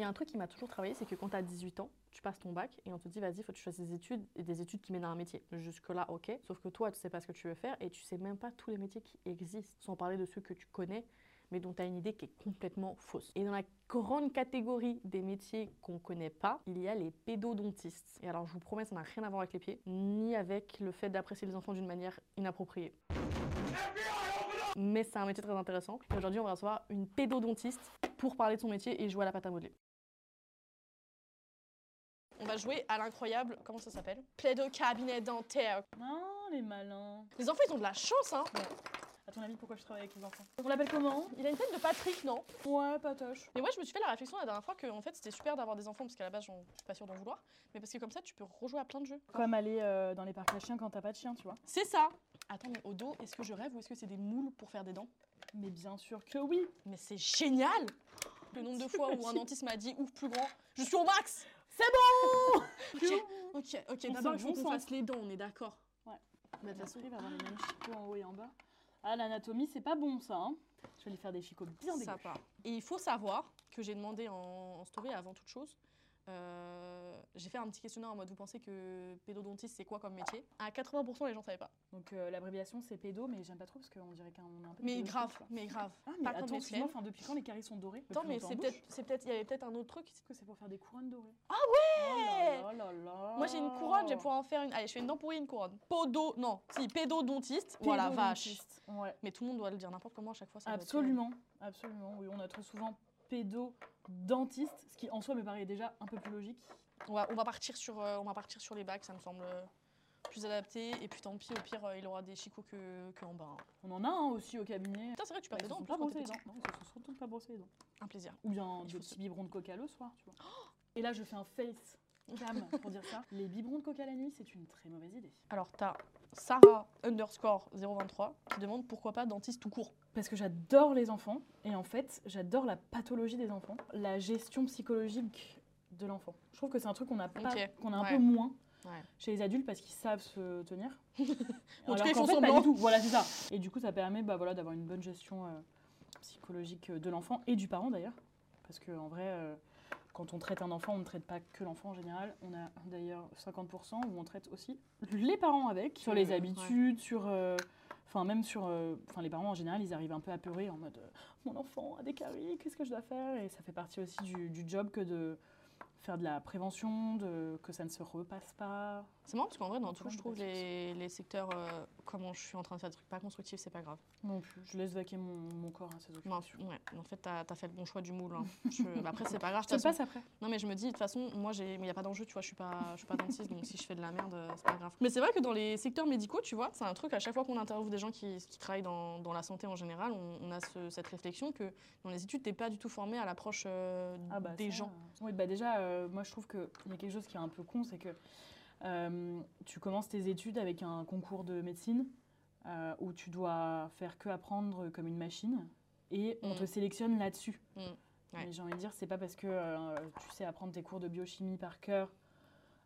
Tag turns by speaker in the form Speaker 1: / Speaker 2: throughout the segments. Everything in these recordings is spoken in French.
Speaker 1: il y a un truc qui m'a toujours travaillé, c'est que quand tu as 18 ans, tu passes ton bac et on te dit, vas-y, faut que tu fasses des études et des études qui mènent à un métier. Jusque-là, ok. Sauf que toi, tu sais pas ce que tu veux faire et tu sais même pas tous les métiers qui existent, sans parler de ceux que tu connais, mais dont tu as une idée qui est complètement fausse. Et dans la grande catégorie des métiers qu'on connaît pas, il y a les pédodontistes. Et alors, je vous promets, ça n'a rien à voir avec les pieds, ni avec le fait d'apprécier les enfants d'une manière inappropriée. Mais c'est un métier très intéressant. Aujourd'hui, on va recevoir une pédodontiste pour parler de son métier et jouer à la pâte à modeler. Va jouer à l'incroyable, comment ça s'appelle? Plaido cabinet dentaire.
Speaker 2: Non, les malins.
Speaker 1: Les enfants, ils ont de la chance, hein
Speaker 2: À ton avis, pourquoi je travaille avec les enfants? On l'appelle comment?
Speaker 1: Il a une tête de Patrick, non?
Speaker 2: Ouais, patoche.
Speaker 1: Mais ouais, je me suis fait la réflexion la dernière fois que en fait, c'était super d'avoir des enfants parce qu'à la base, je suis pas sûre d'en vouloir. Mais parce que comme ça, tu peux rejouer à plein de jeux.
Speaker 2: Comme aller euh, dans les parcs à chiens quand t'as pas de chien, tu vois.
Speaker 1: C'est ça Attends, mais au dos, est-ce que je rêve ou est-ce que c'est des moules pour faire des dents?
Speaker 2: Mais bien sûr que oui.
Speaker 1: Mais c'est génial Le nombre de fois où un dentiste m'a dit ouf plus grand, je suis au max
Speaker 2: C'est bon
Speaker 1: Ok, ok, ok,
Speaker 2: On
Speaker 1: d'abord il faut qu'on fasse les dents, on est d'accord.
Speaker 2: Ouais.
Speaker 1: Bah, de toute façon,
Speaker 2: il va avoir les mêmes chicots en haut et en bas. Ah, l'anatomie, c'est pas bon ça. Hein. Je vais lui faire des chicots bien
Speaker 1: ça part. Et il faut savoir que j'ai demandé en, en story avant toute chose. Euh, j'ai fait un petit questionnaire en mode vous pensez que pédodontiste c'est quoi comme métier? À 80% les gens savaient pas.
Speaker 2: Donc euh, l'abréviation c'est pédo, mais j'aime pas trop parce qu'on dirait qu'on est un peu.
Speaker 1: Mais grave, mais grave.
Speaker 2: Ah, mais
Speaker 1: Pas
Speaker 2: attends, enfin, depuis quand les caries sont dorés
Speaker 1: Attends, mais c'est peut-être, c'est peut-être, il y avait peut-être un autre truc.
Speaker 2: Est-ce que c'est pour faire des couronnes dorées?
Speaker 1: Ah
Speaker 2: ouais oh là là là
Speaker 1: Moi j'ai une couronne, je vais pouvoir en faire une. Allez, je fais une dent pourrie, une couronne. Podo, non, si, pédodontiste. Voilà, vache.
Speaker 2: Ouais.
Speaker 1: Mais tout le monde doit le dire n'importe comment à chaque fois. ça
Speaker 2: Absolument, absolument. Oui, on a très souvent pédo-dentiste, ce qui en soi me paraît déjà un peu plus logique.
Speaker 1: On va, on va partir sur, euh, on va partir sur les bacs, ça me semble euh, plus adapté. Et puis tant pis, au pire, euh, il aura des chicots que, que en bas. hein.
Speaker 2: On en a un aussi au cabinet.
Speaker 1: Putain, c'est vrai, tu perds
Speaker 2: ils se
Speaker 1: dents.
Speaker 2: sont pas
Speaker 1: quand
Speaker 2: brossés
Speaker 1: t'es
Speaker 2: les
Speaker 1: petit.
Speaker 2: dents. Non, ils se sont surtout pas brossés les dents.
Speaker 1: Un plaisir.
Speaker 2: Ou bien
Speaker 1: Il
Speaker 2: des
Speaker 1: faut
Speaker 2: petits
Speaker 1: se-
Speaker 2: biberons de coca le soir, tu vois. Et là, je fais un face cam pour dire ça. Les biberons de coca la nuit, c'est une très mauvaise idée.
Speaker 1: Alors, t'as Sarah underscore 023 qui demande pourquoi pas dentiste tout court.
Speaker 2: Parce que j'adore les enfants et en fait, j'adore la pathologie des enfants, la gestion psychologique de l'enfant. Je trouve que c'est un truc qu'on a, pas, qu'on a un
Speaker 1: ouais.
Speaker 2: peu moins
Speaker 1: Ouais.
Speaker 2: chez les adultes parce qu'ils savent se tenir.
Speaker 1: En tout cas, ils font
Speaker 2: fait, pas du tout. Voilà, c'est ça. Et du coup, ça permet bah, voilà, d'avoir une bonne gestion euh, psychologique de l'enfant et du parent d'ailleurs. Parce qu'en vrai, euh, quand on traite un enfant, on ne traite pas que l'enfant en général. On a d'ailleurs 50% où on traite aussi les parents avec, sur les
Speaker 1: Ouais.
Speaker 2: habitudes, sur. euh, Enfin, même sur. euh, Enfin, les parents en général, ils arrivent un peu apeurés en mode euh, Mon enfant a des caries, qu'est-ce que je dois faire? Et ça fait partie aussi du, du job que de faire de la prévention, de, que ça ne se repasse pas.
Speaker 1: C'est marrant parce qu'en vrai, dans tout, je trouve les, les secteurs, euh, comment je suis en train de faire des trucs pas constructifs, c'est pas grave.
Speaker 2: Non plus, je laisse vaquer mon, mon corps à
Speaker 1: Non,
Speaker 2: occupations.
Speaker 1: ouais, en fait, t'as as fait le bon choix du moule. hein. Je- bah, après, c'est pas grave.
Speaker 2: Te
Speaker 1: toute façon.
Speaker 2: passe après.
Speaker 1: Non, mais je me dis, de toute façon, moi, il n'y a pas d'enjeu, tu vois, je suis pas, je suis pas dentiste, donc si je fais de la merde, euh, c'est pas grave. Mais c'est vrai que dans les secteurs médicaux, tu vois, c'est un truc, à chaque fois qu'on interviewe des gens qui, qui travaillent dans, dans la santé en général, on, on a ce- cette réflexion que dans les études, t'es pas du tout formé à l'approche euh,
Speaker 2: Ah bah
Speaker 1: des
Speaker 2: ça,
Speaker 1: gens.
Speaker 2: euh, Oui, bah déjà, euh, moi je trouve qu'il y a quelque chose qui est un peu con, c'est que euh, tu commences tes études avec un concours de médecine euh, où tu dois faire que apprendre comme une machine et on
Speaker 1: Mm.
Speaker 2: te sélectionne là-dessus.
Speaker 1: Mm. Ouais.
Speaker 2: Mais j'ai envie de dire, c'est pas parce que tu sais apprendre tes cours de biochimie par cœur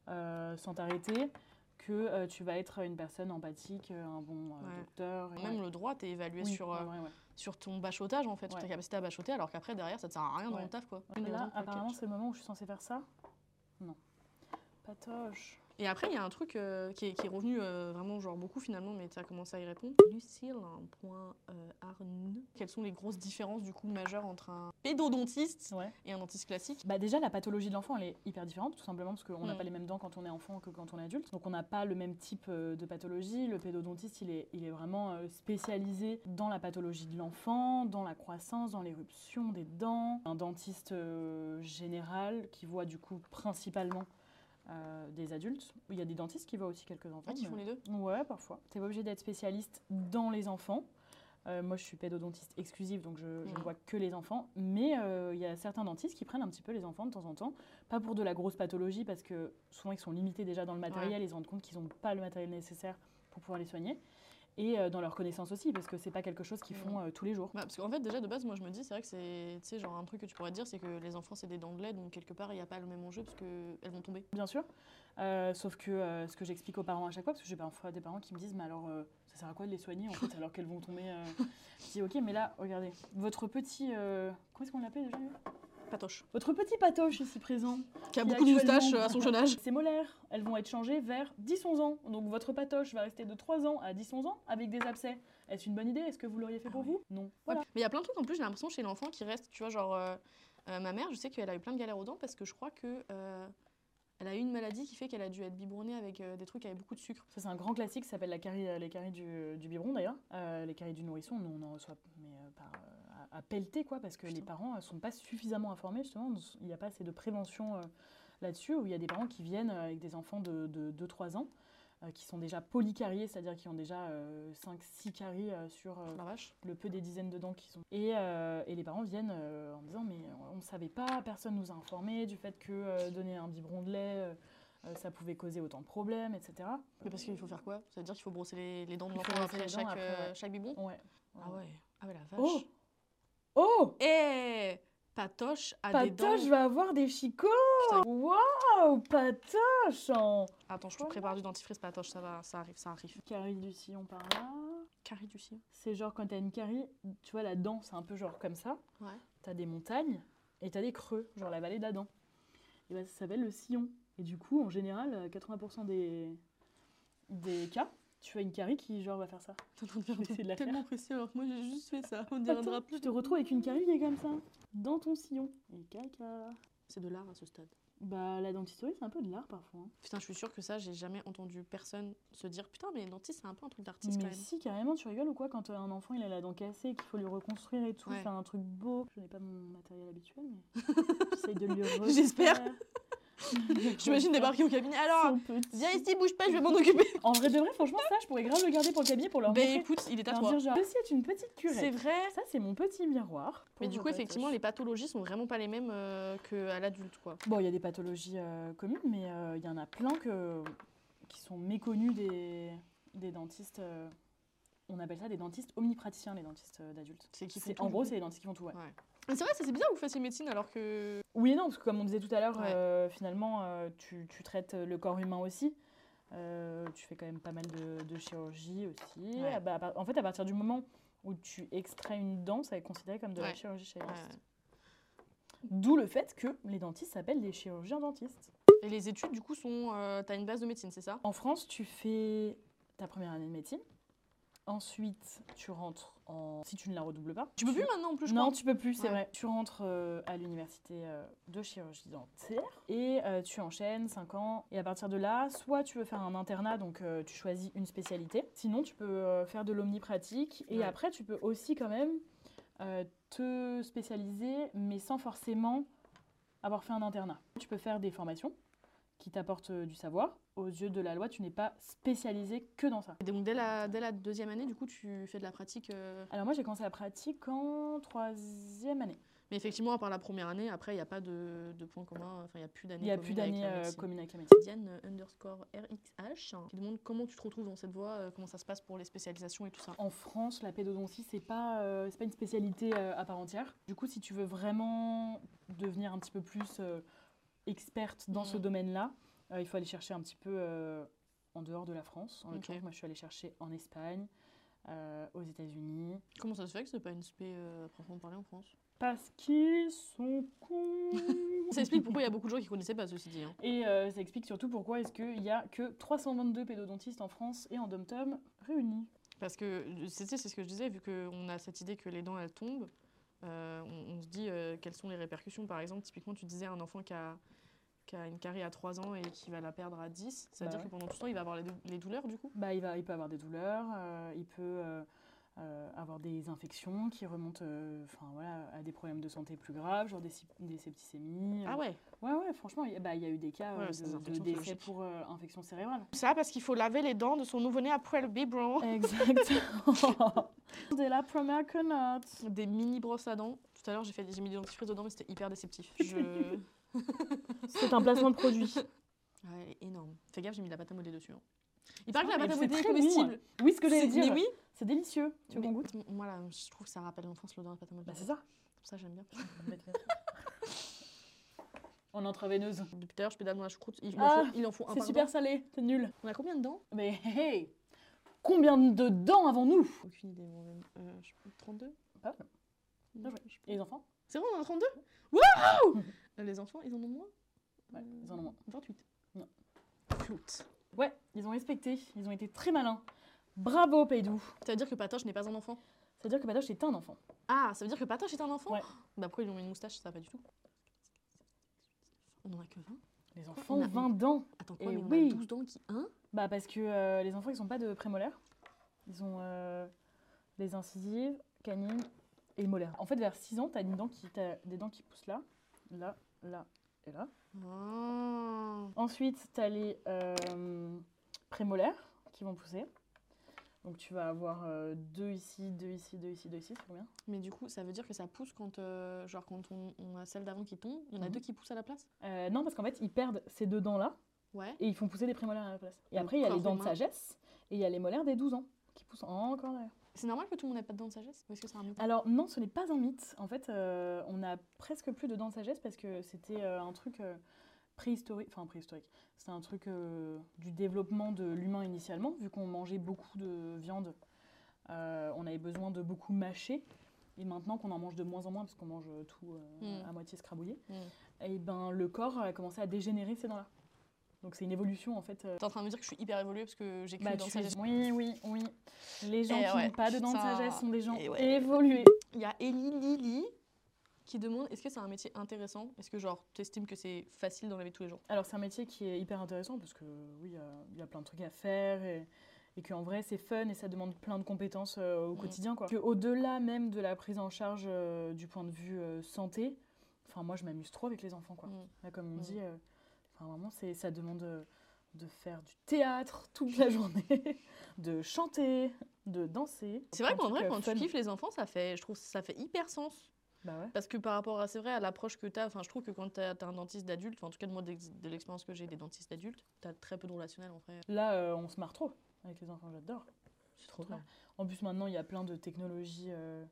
Speaker 2: sans t'arrêter que euh, tu vas être une personne empathique, un bon euh,
Speaker 1: Ouais.
Speaker 2: docteur. et-
Speaker 1: Même le droit, t'es évalué
Speaker 2: Oui,
Speaker 1: sur, euh,
Speaker 2: ouais.
Speaker 1: Sur ton bachotage, en fait, sur ta capacité à bachoter, alors qu'après, derrière, ça te sert à rien dans le taf, quoi. Des
Speaker 2: Là, apparemment, c'est le moment où je suis censée faire ça. Non. Patoche.
Speaker 1: Et après, il y a un truc euh, qui, est, qui est revenu euh, vraiment, genre beaucoup finalement, mais tu as commencé à y répondre. Lucille, un point euh, Arne. Quelles sont les grosses différences du coup majeures entre un pédodontiste
Speaker 2: Ouais.
Speaker 1: et un dentiste classique?
Speaker 2: Bah déjà, la pathologie de l'enfant, elle est hyper différente, tout simplement parce qu'on n'a
Speaker 1: Mm.
Speaker 2: pas les mêmes dents quand on est enfant que quand on est adulte. Donc on n'a pas le même type euh, de pathologie. Le pédodontiste, il est, il est vraiment spécialisé dans la pathologie de l'enfant, dans la croissance, dans l'éruption des dents. Un dentiste général qui voit du coup principalement euh, des adultes. Il y a des dentistes qui voient aussi quelques enfants.
Speaker 1: Ah, qui
Speaker 2: mais-
Speaker 1: font les deux
Speaker 2: Ouais, parfois. T'es pas obligé d'être spécialiste dans les enfants. Euh, moi, je suis pédodontiste exclusive, donc je, ne vois que les enfants. Mais euh, il y a certains dentistes qui prennent un petit peu les enfants de temps en temps. Pas pour de la grosse pathologie, parce que souvent, ils sont limités déjà dans le matériel. Ils se rendent compte qu'ils n'ont pas le matériel nécessaire pour pouvoir les soigner. Et euh, dans leur connaissance aussi, parce que c'est pas quelque chose qu'ils font euh, tous les jours.
Speaker 1: Bah, Parce qu'en fait, déjà de base, moi je me dis, c'est vrai que c'est tu sais, genre un truc que tu pourrais dire, c'est que les enfants c'est des dents de lait, donc quelque part il n'y a pas le même enjeu parce qu'elles vont tomber.
Speaker 2: Bien sûr. Euh, sauf que euh, ce que j'explique aux parents à chaque fois, parce que j'ai parfois des parents qui me disent, mais alors, ça sert à quoi de les soigner en fait, alors qu'elles vont tomber Je dis, ok, mais là, regardez, votre petit. comment est-ce qu'on l'appelait déjà
Speaker 1: Patoche.
Speaker 2: Votre petit patoche ici présent.
Speaker 1: Qui a beaucoup de moustaches euh, à son jeune âge.
Speaker 2: Ses molaires, elles vont être changées vers 10-11 ans. Donc votre patoche va rester de 3 ans à 10-11 ans avec des abcès. Est-ce une bonne idée? Est-ce que vous l'auriez fait pour
Speaker 1: ouais.
Speaker 2: vous? Non. Voilà.
Speaker 1: Mais il y a plein de trucs en plus, j'ai l'impression chez l'enfant qui reste, tu vois, genre euh, euh, ma mère, je sais qu'elle a eu plein de galères aux dents parce que je crois que euh, elle a eu une maladie qui fait qu'elle a dû être biberonnée avec euh, des trucs avec beaucoup de sucre.
Speaker 2: Ça, c'est un grand classique, ça s'appelle la carie, les caries du, du biberon d'ailleurs. Euh, les caries du nourrisson, nous, on en reçoit mais, euh, par, pelleter, quoi, parce que
Speaker 1: Putain.
Speaker 2: les parents ne sont pas suffisamment informés, justement. Il n'y a pas assez de prévention euh, là-dessus, où il y a des parents qui viennent euh, avec des enfants de, de 2-3 ans, euh, qui sont déjà polycariés, c'est-à-dire qui ont déjà 5-6 caries euh, sur euh, le peu des dizaines de dents qui sont. Et, euh, et les parents viennent euh, en disant Mais on ne savait pas, personne nous a informés du fait que euh, donner un biberon de lait, euh, euh, ça pouvait causer autant de problèmes, etc.
Speaker 1: Mais parce qu'il faut faire quoi? Ça veut dire qu'il faut brosser les, les dents de l'enfant après, chaque, euh, chaque biberon?
Speaker 2: Ouais.
Speaker 1: Ah ouais. Ah ouais, la vache.
Speaker 2: Oh
Speaker 1: Eh Patoche a des dents.
Speaker 2: Patoche va avoir des chicots. Waouh Patoche en...
Speaker 1: Attends, je te prépare du dentifrice Patoche, ça va, ça arrive, ça arrive.
Speaker 2: Carie du sillon par là.
Speaker 1: Carie du sillon.
Speaker 2: C'est genre quand t'as une carie, tu vois la dent c'est un peu genre comme ça.
Speaker 1: Ouais.
Speaker 2: T'as des montagnes et t'as des creux, genre la vallée dent. Et ben ça s'appelle le sillon. Et du coup, en général, euh, 80% des, des cas, tu as une carie qui genre va faire ça.
Speaker 1: T'es en train de faire
Speaker 2: Je vais essayer de la
Speaker 1: tellement précieux alors que moi j'ai juste fait ça. On dirait un
Speaker 2: Attends,
Speaker 1: drap.
Speaker 2: tu te retrouves avec une carie qui est comme ça, dans ton sillon. Et caca.
Speaker 1: C'est de l'art à ce stade.
Speaker 2: Bah la dentisterie c'est un peu de l'art parfois. hein.
Speaker 1: Putain, je suis sûre que ça, j'ai jamais entendu personne se dire Putain, mais dentiste, c'est un peu un truc d'artiste quand
Speaker 2: Mais
Speaker 1: même.
Speaker 2: si, carrément, tu rigoles ou quoi quand euh, un enfant il a la dent cassée qu'il faut lui reconstruire et tout,
Speaker 1: Ouais.
Speaker 2: faire un truc beau. Je n'ai pas mon matériel habituel, mais j'essaye de lui refaire.
Speaker 1: J'espère. J'imagine débarquer au cabinet. Alors, viens ici, bouge pas, je vais m'en occuper.
Speaker 2: En vrai de vrai, franchement, ça, je pourrais grave le garder pour le cabinet pour leur montrer.
Speaker 1: écoute, il est à toi.
Speaker 2: dire genre, ceci est une petite
Speaker 1: C'est
Speaker 2: curette.
Speaker 1: vrai.
Speaker 2: Ça, c'est mon petit miroir.
Speaker 1: Mais du coup, effectivement, les pathologies sont vraiment pas les mêmes euh, qu'à l'adulte, quoi.
Speaker 2: Bon, il y a des pathologies euh, communes, mais euh, il y en a plein que, qui sont méconnues des, des dentistes. On appelle ça des dentistes omnipraticiens, les dentistes euh, d'adultes.
Speaker 1: C'est qui
Speaker 2: En gros, c'est les dentistes qui font tout, ouais.
Speaker 1: Mais c'est vrai, ça, c'est bizarre que vous fassiez médecine alors que.
Speaker 2: Oui et non, parce que comme on disait tout à l'heure,
Speaker 1: Ouais.
Speaker 2: euh, finalement, euh, tu, tu traites le corps humain aussi. Euh, tu fais quand même pas mal de, de chirurgie aussi.
Speaker 1: Ouais.
Speaker 2: Ah bah, en fait, à partir du moment où tu extrais une dent, ça est considéré comme de la
Speaker 1: Ouais.
Speaker 2: chirurgie chez les
Speaker 1: Ouais.
Speaker 2: dentistes. D'où le fait que les dentistes s'appellent des chirurgiens dentistes.
Speaker 1: Et les études, du coup, sont. euh, T'as une base de médecine, c'est ça?
Speaker 2: En France, tu fais ta première année de médecine. Ensuite, tu rentres en... Si tu ne la redoubles pas.
Speaker 1: Tu peux plus maintenant en plus, je
Speaker 2: Non,
Speaker 1: crois.
Speaker 2: tu peux plus, c'est
Speaker 1: Ouais.
Speaker 2: vrai. Tu rentres euh, à l'université euh, de chirurgie dentaire et euh, tu enchaînes 5 ans. Et à partir de là, soit tu veux faire un internat, donc tu choisis une spécialité. Sinon, tu peux faire de l'omnipratique. Et
Speaker 1: Ouais.
Speaker 2: après, tu peux aussi quand même te spécialiser, mais sans forcément avoir fait un internat. Tu peux faire des formations qui t'apportent du savoir. Aux yeux de la loi, tu n'es pas spécialisé que dans ça.
Speaker 1: Et donc, dès la, dès la deuxième année, du coup, tu fais de la pratique. euh,
Speaker 2: Alors moi, j'ai commencé la pratique en troisième année.
Speaker 1: Mais effectivement, à part la première année, après, il n'y a pas de, de points communs. Enfin, il n'y a plus d'années.
Speaker 2: Il n'y a plus
Speaker 1: la
Speaker 2: euh, communes avec la médecine.
Speaker 1: Diane euh, underscore RXH qui demande comment tu te retrouves dans cette voie, comment ça se passe pour les spécialisations et tout ça.
Speaker 2: En France, la pédodontie, c'est pas, euh, pas une spécialité euh, à part entière. Du coup, si tu veux vraiment devenir un petit peu plus experte dans ce
Speaker 1: Mhm.
Speaker 2: domaine-là, euh, il faut aller chercher un petit peu euh, en dehors de la France. En
Speaker 1: Ok.
Speaker 2: l'occurrence, moi, je suis allée chercher en Espagne, euh, aux États-Unis.
Speaker 1: Comment ça se fait que c'est pas une spé à proprement parler en France?
Speaker 2: Parce qu'ils sont cons.
Speaker 1: Ça explique pourquoi il y a beaucoup de gens qui connaissaient pas ceci dit. hein.
Speaker 2: Et ça explique surtout pourquoi est-ce qu'il y a que 322 pédodontistes en France et en dom-tom réunis.
Speaker 1: Parce que c'est c'est ce que je disais, vu qu'on a cette idée que les dents elles tombent, on, on se dit quelles sont les répercussions. Par exemple, typiquement, tu disais un enfant qui a, qui a une carie à 3 ans et qui va la perdre à 10, ça veut
Speaker 2: Bah ouais.
Speaker 1: que pendant tout ce temps, il va avoir les, dou- les douleurs du coup?
Speaker 2: Bah, il, va, il peut avoir des douleurs, euh, il peut euh, euh, avoir des infections qui remontent enfin, voilà, à des problèmes de santé plus graves, genre des, des septicémies.
Speaker 1: Ah ouais
Speaker 2: Ouais, ouais, franchement, il y a- bah, il y a eu des cas
Speaker 1: Ouais,
Speaker 2: de- de, décès pour infection cérébrale.
Speaker 1: Ça parce qu'il faut laver les dents de son nouveau-né après le biberon.
Speaker 2: Exactement. C'est la première connasse.
Speaker 1: Des mini brosses à dents. Tout à l'heure, j'ai fait j'ai mis des dentifrices dedans, mais c'était hyper déceptif. Je...
Speaker 2: C'est un placement de produit.
Speaker 1: Ouais, énorme. Fais gaffe, j'ai mis de la pâte à modeler dessus. hein. Il paraît que la
Speaker 2: Ah,
Speaker 1: pâte à
Speaker 2: c'est
Speaker 1: modeler est
Speaker 2: très bon,
Speaker 1: comestible.
Speaker 2: Oui, ce que j'allais
Speaker 1: C'est-
Speaker 2: dire.
Speaker 1: Mais oui.
Speaker 2: C'est délicieux. Tu veux qu'on goûte?
Speaker 1: Moi, là, je trouve que ça rappelle l'enfance, l'odeur de la pâte à modeler.
Speaker 2: Bah, c'est ça.
Speaker 1: Pour ça, j'aime bien.
Speaker 2: En intraveineuse.
Speaker 1: Depuis tout à l'heure, je pédale dans la choucroute. Il,
Speaker 2: Ah,
Speaker 1: en faut, il en faut un
Speaker 2: C'est
Speaker 1: par
Speaker 2: super
Speaker 1: dent.
Speaker 2: salé, c'est nul.
Speaker 1: On a combien de dents?
Speaker 2: Mais hey, combien de dents avons-nous?
Speaker 1: Aucune idée, moi-même. Euh, je sais pas, 32
Speaker 2: Pas mal. Bien joué. Et les enfants?
Speaker 1: C'est vrai, on en a 32 Waouh Les enfants, ils en ont moins
Speaker 2: Ouais, ils en ont moins.
Speaker 1: 28.
Speaker 2: Non.
Speaker 1: Flûte.
Speaker 2: Ouais, ils ont respecté, ils ont été très malins. Bravo, Peidou.
Speaker 1: Ça veut dire que Patoche n'est pas un enfant
Speaker 2: Ça veut dire que Patoche est un enfant.
Speaker 1: Ah, ça veut dire que Patoche est un enfant
Speaker 2: Ouais.
Speaker 1: Bah pourquoi ils ont mis une moustache? Ça va pas du tout. On en a que 20
Speaker 2: Les
Speaker 1: on
Speaker 2: enfants
Speaker 1: a
Speaker 2: ont 20 dents.
Speaker 1: Attends, quoi,
Speaker 2: Eh
Speaker 1: mais on
Speaker 2: oui.
Speaker 1: a 12 dents qui... Hein?
Speaker 2: Bah parce que euh, les enfants, ils ont pas de prémolaires. Ils ont euh, des incisives, canines et molaires. En fait, vers 6 ans, t'as une dent qui, t'as des dents qui poussent là, là, là et là.
Speaker 1: Ah.
Speaker 2: Ensuite, tu as les euh, prémolaires qui vont pousser. Donc tu vas avoir euh, deux ici, deux ici, deux ici, deux ici, c'est combien?
Speaker 1: Mais du coup, ça veut dire que ça pousse quand, euh, genre, quand on, on a celle d'avant qui tombe, il y en a
Speaker 2: Mhm.
Speaker 1: deux qui poussent à la place?
Speaker 2: Euh, Non, parce qu'en fait, ils perdent ces deux dents-là
Speaker 1: Ouais.
Speaker 2: et ils font pousser des prémolaires à la place. Et
Speaker 1: Donc,
Speaker 2: après, il y a les dents de sagesse et il y a les molaires des 12 ans qui poussent encore derrière.
Speaker 1: C'est normal que tout le monde n'ait pas de dents de sagesse Ou est-ce que c'est un mythe?
Speaker 2: Alors non, ce n'est pas un mythe. En fait, euh, on a presque plus de dents de sagesse parce que c'était euh, un truc euh, préhistorique. Enfin, préhistorique. C'était un truc du développement de l'humain initialement, vu qu'on mangeait beaucoup de viande. on avait besoin de beaucoup mâcher. Et maintenant qu'on en mange de moins en moins, parce qu'on mange tout euh,
Speaker 1: Mm.
Speaker 2: à moitié scrabouillé,
Speaker 1: Mm.
Speaker 2: et ben le corps a commencé à dégénérer ces dents-là. Donc c'est une évolution en fait. euh,
Speaker 1: T'es en train de me dire que je suis hyper évoluée parce que j'ai que
Speaker 2: bah, tu es-
Speaker 1: sagesse.
Speaker 2: Oui, oui, oui. Les gens
Speaker 1: Eh
Speaker 2: qui
Speaker 1: ouais,
Speaker 2: n'ont pas de dents de sagesse sont des gens
Speaker 1: Eh ouais.
Speaker 2: évolués.
Speaker 1: Il y a Ellie Lily qui demande est-ce que c'est un métier intéressant? Est-ce que genre tu estimes que c'est facile dans la vie de tous les jours
Speaker 2: Alors c'est un métier qui est hyper intéressant parce que oui, il y a- il y, a plein de trucs à faire et, et qu'en vrai c'est fun et ça demande plein de compétences euh, au
Speaker 1: Mm.
Speaker 2: quotidien. Quoi. Que au-delà même de la prise en charge euh, du point de vue santé, enfin moi je m'amuse trop avec les enfants. Quoi.
Speaker 1: Mm.
Speaker 2: Là, comme on
Speaker 1: Mm.
Speaker 2: dit, enfin, vraiment c'est, ça demande euh, de faire du théâtre toute la journée, de chanter, de danser.
Speaker 1: C'est vrai qu'en vrai
Speaker 2: euh,
Speaker 1: quand
Speaker 2: fun.
Speaker 1: tu kiffes les enfants, ça fait je trouve ça fait hyper sens.
Speaker 2: Bah ouais.
Speaker 1: Parce que par rapport à, c'est vrai, à l'approche que tu as, je trouve que quand tu as, un dentiste d'adulte, en tout cas de moi, de l'expérience que j'ai des dentistes d'adultes, tu as très peu de relationnel en vrai.
Speaker 2: Là euh, on se marre trop avec les enfants, j'adore.
Speaker 1: C'est trop
Speaker 2: Trop
Speaker 1: bien.
Speaker 2: En plus, maintenant, il y a plein de technologies euh,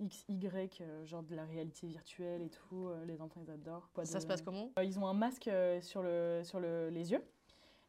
Speaker 2: XY, euh, genre de la réalité virtuelle et tout. euh, les enfants, ils adorent. Pas
Speaker 1: Ça
Speaker 2: de-
Speaker 1: se passe comment?
Speaker 2: Euh, Ils ont un masque sur, le, sur le- les yeux.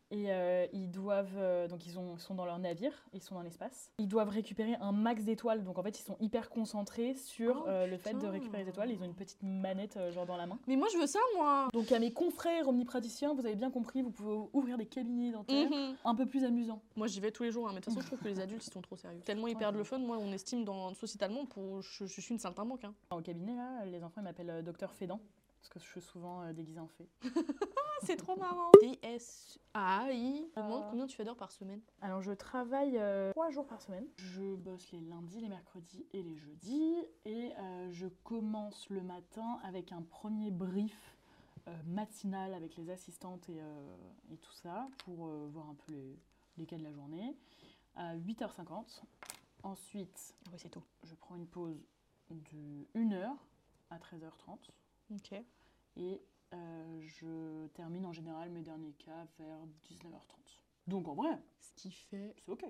Speaker 2: Et euh, ils doivent. euh, donc, ils, ont, ils sont dans leur navire, ils sont dans l'espace. Ils doivent récupérer un max d'étoiles. Donc, en fait, ils sont hyper concentrés sur
Speaker 1: Oh,
Speaker 2: euh, le fait de récupérer les étoiles. Ils ont une petite manette, genre dans la main.
Speaker 1: Mais moi, je veux ça, moi
Speaker 2: Donc, à mes confrères omnipraticiens, vous avez bien compris, vous pouvez ouvrir des cabinets dentaires
Speaker 1: Mhm.
Speaker 2: un peu plus amusants.
Speaker 1: Moi, j'y vais tous les jours, hein, mais de toute façon, je trouve que les adultes, ils sont trop sérieux. Tellement ils perdent le fun, moi, on estime dans, sociétalement, pour, je, je suis une saltimbanque. Hein.
Speaker 2: Au cabinet, là, les enfants ils m'appellent docteur Fédant. Parce que je suis souvent déguisée en fée.
Speaker 1: C'est trop marrant. DSAI. Je me demande
Speaker 2: Euh.
Speaker 1: combien tu fais d'heures par semaine
Speaker 2: Alors, je travaille euh, trois jours par semaine. Je bosse les lundis, les mercredis et les jeudis. Et euh, je commence le matin avec un premier brief euh, matinal avec les assistantes et, euh, et tout ça pour euh, voir un peu les, les cas de la journée. À 8h50. Ensuite,
Speaker 1: Ah oui, c'est tout.
Speaker 2: je prends une pause de 1h à 13h30.
Speaker 1: Ok.
Speaker 2: Et euh, je termine en général mes derniers cas vers 19h30. Donc en vrai,
Speaker 1: Ce qui fait
Speaker 2: c'est ok.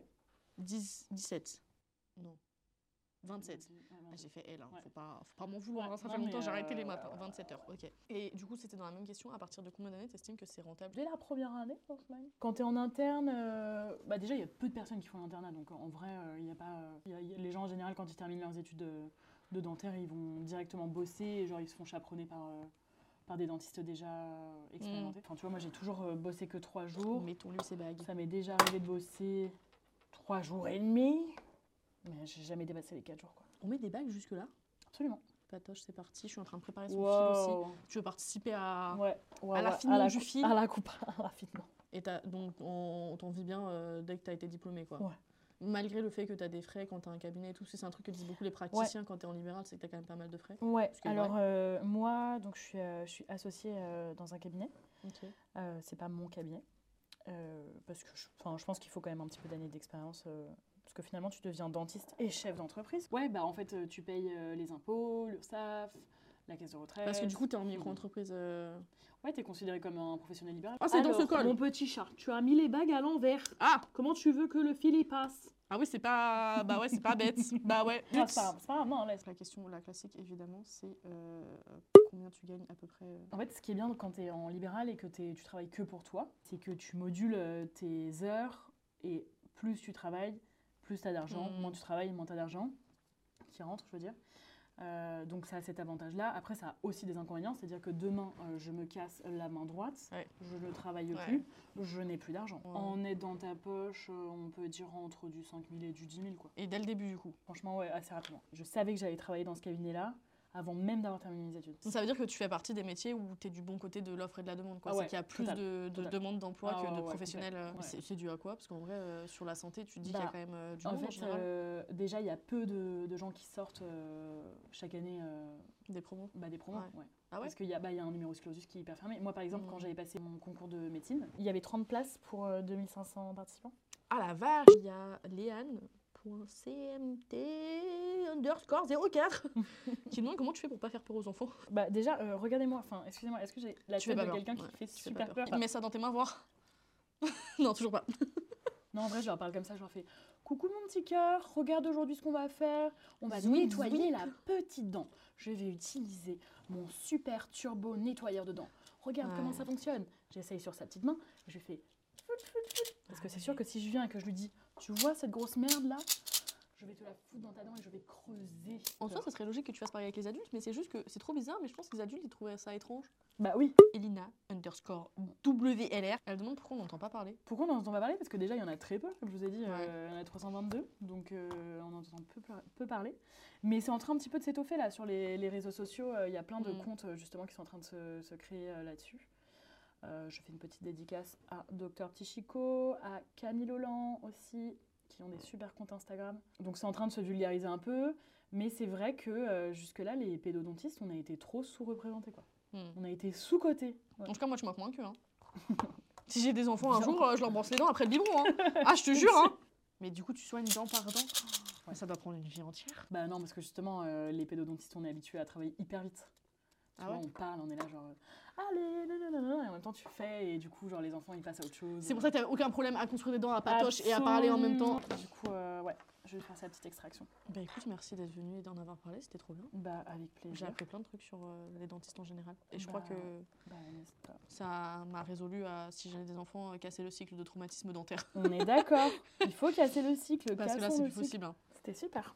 Speaker 1: 10, 17. Non. 27. Ah, j'ai fait L, hein.
Speaker 2: Ouais.
Speaker 1: faut pas, faut pas m'en vouloir,
Speaker 2: Ouais,
Speaker 1: hein, ça
Speaker 2: non,
Speaker 1: fait longtemps,
Speaker 2: mais,
Speaker 1: j'ai arrêté les
Speaker 2: euh,
Speaker 1: maths, hein,
Speaker 2: ouais, ouais,
Speaker 1: 27 heures, ok. Et du coup, c'était dans la même question, à partir de combien d'années t'estimes que c'est rentable?
Speaker 2: Dès la première année, je pense même. Quand tu es en interne, euh, bah déjà, il y a peu de personnes qui font l'internat. Donc en vrai, il y a pas. euh, y a- y a- les gens, en général, quand ils terminent leurs études de, de dentaire, ils vont directement bosser. Et genre, ils se font chaperonner par, euh, par des dentistes déjà euh, expérimentés. Enfin, tu vois, moi, j'ai toujours euh, bossé que trois jours.
Speaker 1: Mettons-lui ses bagues.
Speaker 2: Ça m'est déjà arrivé de bosser trois jours et demi. Mais j'ai jamais dépassé les quatre jours, quoi.
Speaker 1: On met des bagues jusque-là?
Speaker 2: Absolument.
Speaker 1: Patoche, c'est parti, je suis en train de préparer son fil aussi.
Speaker 2: Wow.
Speaker 1: Tu veux participer à...
Speaker 2: Ouais, ouais,
Speaker 1: à l'affinement
Speaker 2: la
Speaker 1: du fil?
Speaker 2: À la coupe, à l'affinement.
Speaker 1: Et donc, on, on t'en vit bien euh, dès que tu as été diplômé, quoi.
Speaker 2: Ouais.
Speaker 1: Malgré le fait que tu as des frais quand tu as un cabinet et tout, c'est un truc que disent beaucoup les praticiens quand tu es en libéral, c'est que tu as quand même pas mal de frais.
Speaker 2: Ouais, alors euh, moi, donc, je, suis, euh, je suis associée euh, dans un cabinet.
Speaker 1: Ok.
Speaker 2: Euh, c'est pas mon cabinet. Euh, parce que je, je pense qu'il faut quand même un petit peu d'années d'expérience. euh, parce que finalement, tu deviens dentiste et chef d'entreprise. Ouais, bah en fait, tu payes euh, les impôts, l'URSSAF, la caisse de retraite.
Speaker 1: Parce que du coup, tu es en micro-entreprise. euh,
Speaker 2: Ouais, t'es considéré comme un professionnel libéral.
Speaker 1: Ah, c'est dans ce col.
Speaker 2: Mon petit chat, tu as mis les bagues à l'envers.
Speaker 1: Ah
Speaker 2: Comment tu veux que le fil y passe?
Speaker 1: Ah oui, c'est pas. Bah ouais, c'est pas bête. bah ouais.
Speaker 2: Ah, c'est pas pas grave, non, laisse.
Speaker 1: La question, la classique, évidemment, c'est euh, combien tu gagnes à peu près euh,
Speaker 2: En fait, ce qui est bien quand tu es en libéral et que t'es- tu travailles que pour toi, c'est que tu modules tes heures et plus tu travailles, plus tu as d'argent,
Speaker 1: Mm.
Speaker 2: moins tu travailles, moins tu as d'argent qui rentre, je veux dire. Euh, donc ça a cet avantage-là. Après, ça a aussi des inconvénients, c'est-à-dire que demain, euh, je me casse la main droite,
Speaker 1: Ouais.
Speaker 2: je ne travaille
Speaker 1: Ouais.
Speaker 2: plus, je n'ai plus d'argent.
Speaker 1: Ouais.
Speaker 2: En dans ta poche, euh, on peut dire entre du 5 000 et du 10 000, quoi.
Speaker 1: Et dès le début, du coup.
Speaker 2: Franchement, ouais, assez rapidement. Je savais que j'allais travailler dans ce cabinet-là avant même d'avoir terminé mes études.
Speaker 1: Donc ça veut dire que tu fais partie des métiers où tu es du bon côté de l'offre et de la demande. quoi.
Speaker 2: Ah
Speaker 1: c'est qu'il y a plus
Speaker 2: total,
Speaker 1: de, de demandes d'emploi
Speaker 2: Ah
Speaker 1: que de
Speaker 2: ouais,
Speaker 1: professionnels. euh,
Speaker 2: ouais.
Speaker 1: C'est dû à quoi? Parce qu'en vrai, euh, sur la santé, tu te dis qu'il y a
Speaker 2: Bah,
Speaker 1: quand même euh, du
Speaker 2: En
Speaker 1: monde en
Speaker 2: fait,
Speaker 1: général.
Speaker 2: euh, déjà, il y a peu de, de gens qui sortent chaque année
Speaker 1: Des promos.
Speaker 2: bah, des promos.
Speaker 1: Ouais. Ah ouais?
Speaker 2: Parce qu'il y, a- bah, il y a un numerus clausus qui est hyper fermé. Moi, par exemple, quand j'avais passé mon concours de médecine, il y avait 30 places pour euh, 2500 participants.
Speaker 1: Ah la vache Il y a Léane.cmt underscore 04 qui demande comment tu fais pour pas faire peur aux enfants?
Speaker 2: Bah, déjà, euh, regardez-moi. Enfin, excusez-moi, est-ce que j'ai la
Speaker 1: Tu fais
Speaker 2: tête
Speaker 1: pas
Speaker 2: de
Speaker 1: peur.
Speaker 2: quelqu'un
Speaker 1: Ouais,
Speaker 2: qui fait
Speaker 1: tu
Speaker 2: super
Speaker 1: pas
Speaker 2: peur,
Speaker 1: Mets ça dans tes mains, voir. non, toujours pas.
Speaker 2: Non, en vrai, je leur parle comme ça. Je leur fais Coucou mon petit cœur, regarde aujourd'hui ce qu'on va faire. On va nettoyer la petite dent. Je vais utiliser mon super turbo nettoyeur de dents. Regarde comment ça fonctionne. J'essaye sur sa petite main et je fais. Parce que c'est sûr que si je viens et que je lui dis Tu vois cette grosse merde là Je vais te la foutre dans ta dent et je vais creuser.
Speaker 1: En soi, ce serait logique que tu fasses pareil avec les adultes, mais c'est juste que c'est trop bizarre, mais je pense que les adultes ils trouveraient ça étrange.
Speaker 2: Bah oui.
Speaker 1: Elina underscore WLR, elle demande pourquoi on n'entend pas parler.
Speaker 2: Pourquoi on en entend pas parler? Parce que déjà, il y en a très peu, comme je vous ai dit,
Speaker 1: Ouais.
Speaker 2: euh, il y en a 322, donc euh, on en entend peu, par- peu parler. Mais c'est en train un petit peu de s'étoffer là sur les, les réseaux sociaux. euh, Il y a plein de
Speaker 1: Mm.
Speaker 2: comptes justement qui sont en train de se, se créer là-dessus. Euh, je fais une petite dédicace à Docteur Petit Chico, à Camille Lolan aussi, qui ont des super comptes Instagram. Donc c'est en train de se vulgariser un peu, mais c'est vrai que euh, jusque-là, les pédodontistes, on a été trop sous-représentés. quoi.
Speaker 1: Hmm.
Speaker 2: On a été sous-cotés. Ouais.
Speaker 1: En tout cas, moi, tu m'as convaincu. Hein. si j'ai des enfants un jour, euh, je leur brosse les dents après le biberon. Hein. Ah, je te jure. Hein. Mais du coup, tu soignes dent par dent. Ça doit prendre une vie entière.
Speaker 2: Bah non, parce que justement, euh, les pédodontistes, on est habitués à travailler hyper vite. Tu
Speaker 1: Ah
Speaker 2: vois,
Speaker 1: ouais
Speaker 2: on parle, on est là genre, euh, allez, nanana, et en même temps tu fais, et du coup, genre les enfants ils passent à autre chose.
Speaker 1: C'est pour ça que t'avais aucun problème à construire des dents à patoche et à parler en même temps.
Speaker 2: Absolument. Du coup, euh, ouais, je vais faire sa petite extraction.
Speaker 1: Bah écoute, merci d'être venu et d'en avoir parlé, c'était trop bien.
Speaker 2: Bah, avec
Speaker 1: J'ai
Speaker 2: plaisir.
Speaker 1: appris plein de trucs sur euh, les dentistes en général. Et je crois
Speaker 2: Bah,
Speaker 1: que
Speaker 2: Bah,
Speaker 1: ça m'a résolu à, si j'ai des enfants, casser le cycle de traumatisme dentaire.
Speaker 2: On est d'accord, il faut casser le cycle,
Speaker 1: Parce que là, c'est plus
Speaker 2: cycle.
Speaker 1: possible. hein.
Speaker 2: C'était super.